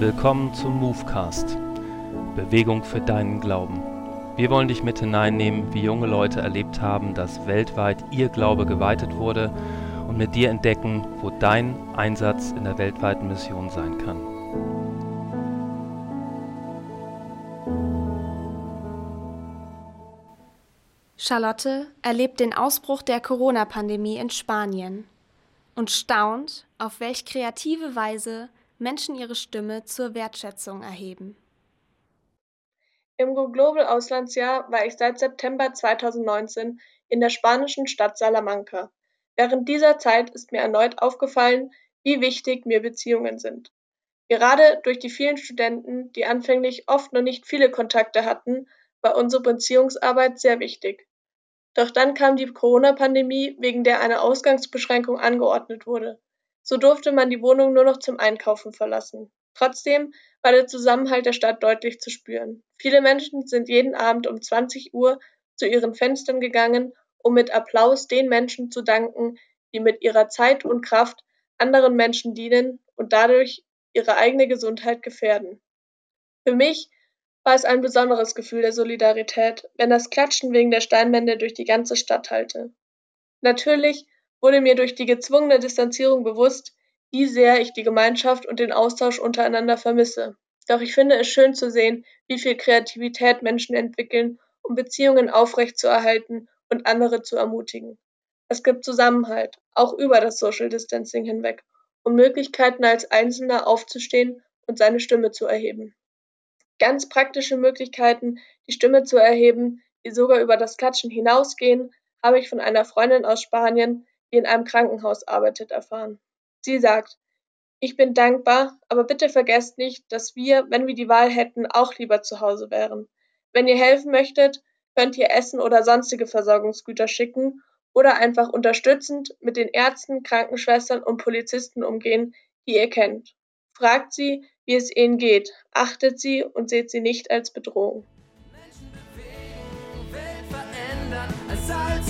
Willkommen zum Movecast. Bewegung für deinen Glauben. Wir wollen dich mit hineinnehmen, wie junge Leute erlebt haben, dass weltweit ihr Glaube geweitet wurde und mit dir entdecken, wo dein Einsatz in der weltweiten Mission sein kann. Charlotte erlebt den Ausbruch der Corona-Pandemie in Spanien und staunt, auf welch kreative Weise Menschen ihre Stimme zur Wertschätzung erheben. Im Go Global Auslandsjahr war ich seit September 2019 in der spanischen Stadt Salamanca. Während dieser Zeit ist mir erneut aufgefallen, wie wichtig mir Beziehungen sind. Gerade durch die vielen Studenten, die anfänglich oft noch nicht viele Kontakte hatten, war unsere Beziehungsarbeit sehr wichtig. Doch dann kam die Corona-Pandemie, wegen der eine Ausgangsbeschränkung angeordnet wurde. So durfte man die Wohnung nur noch zum Einkaufen verlassen. Trotzdem war der Zusammenhalt der Stadt deutlich zu spüren. Viele Menschen sind jeden Abend um 20 Uhr zu ihren Fenstern gegangen, um mit Applaus den Menschen zu danken, die mit ihrer Zeit und Kraft anderen Menschen dienen und dadurch ihre eigene Gesundheit gefährden. Für mich war es ein besonderes Gefühl der Solidarität, wenn das Klatschen wegen der Steinwände durch die ganze Stadt hallte. Natürlich wurde mir durch die gezwungene Distanzierung bewusst, wie sehr ich die Gemeinschaft und den Austausch untereinander vermisse. Doch ich finde es schön zu sehen, wie viel Kreativität Menschen entwickeln, um Beziehungen aufrechtzuerhalten und andere zu ermutigen. Es gibt Zusammenhalt, auch über das Social Distancing hinweg, und Möglichkeiten als Einzelner aufzustehen und seine Stimme zu erheben ganz praktische Möglichkeiten, die Stimme zu erheben, die sogar über das Klatschen hinausgehen, habe ich von einer Freundin aus Spanien, die in einem Krankenhaus arbeitet, erfahren. Sie sagt, ich bin dankbar, aber bitte vergesst nicht, dass wir, wenn wir die Wahl hätten, auch lieber zu Hause wären. Wenn ihr helfen möchtet, könnt ihr Essen oder sonstige Versorgungsgüter schicken oder einfach unterstützend mit den Ärzten, Krankenschwestern und Polizisten umgehen, die ihr kennt. Fragt sie, wie es ihnen geht, achtet sie und seht sie nicht als Bedrohung. Menschen bewegen, Welt verändern, als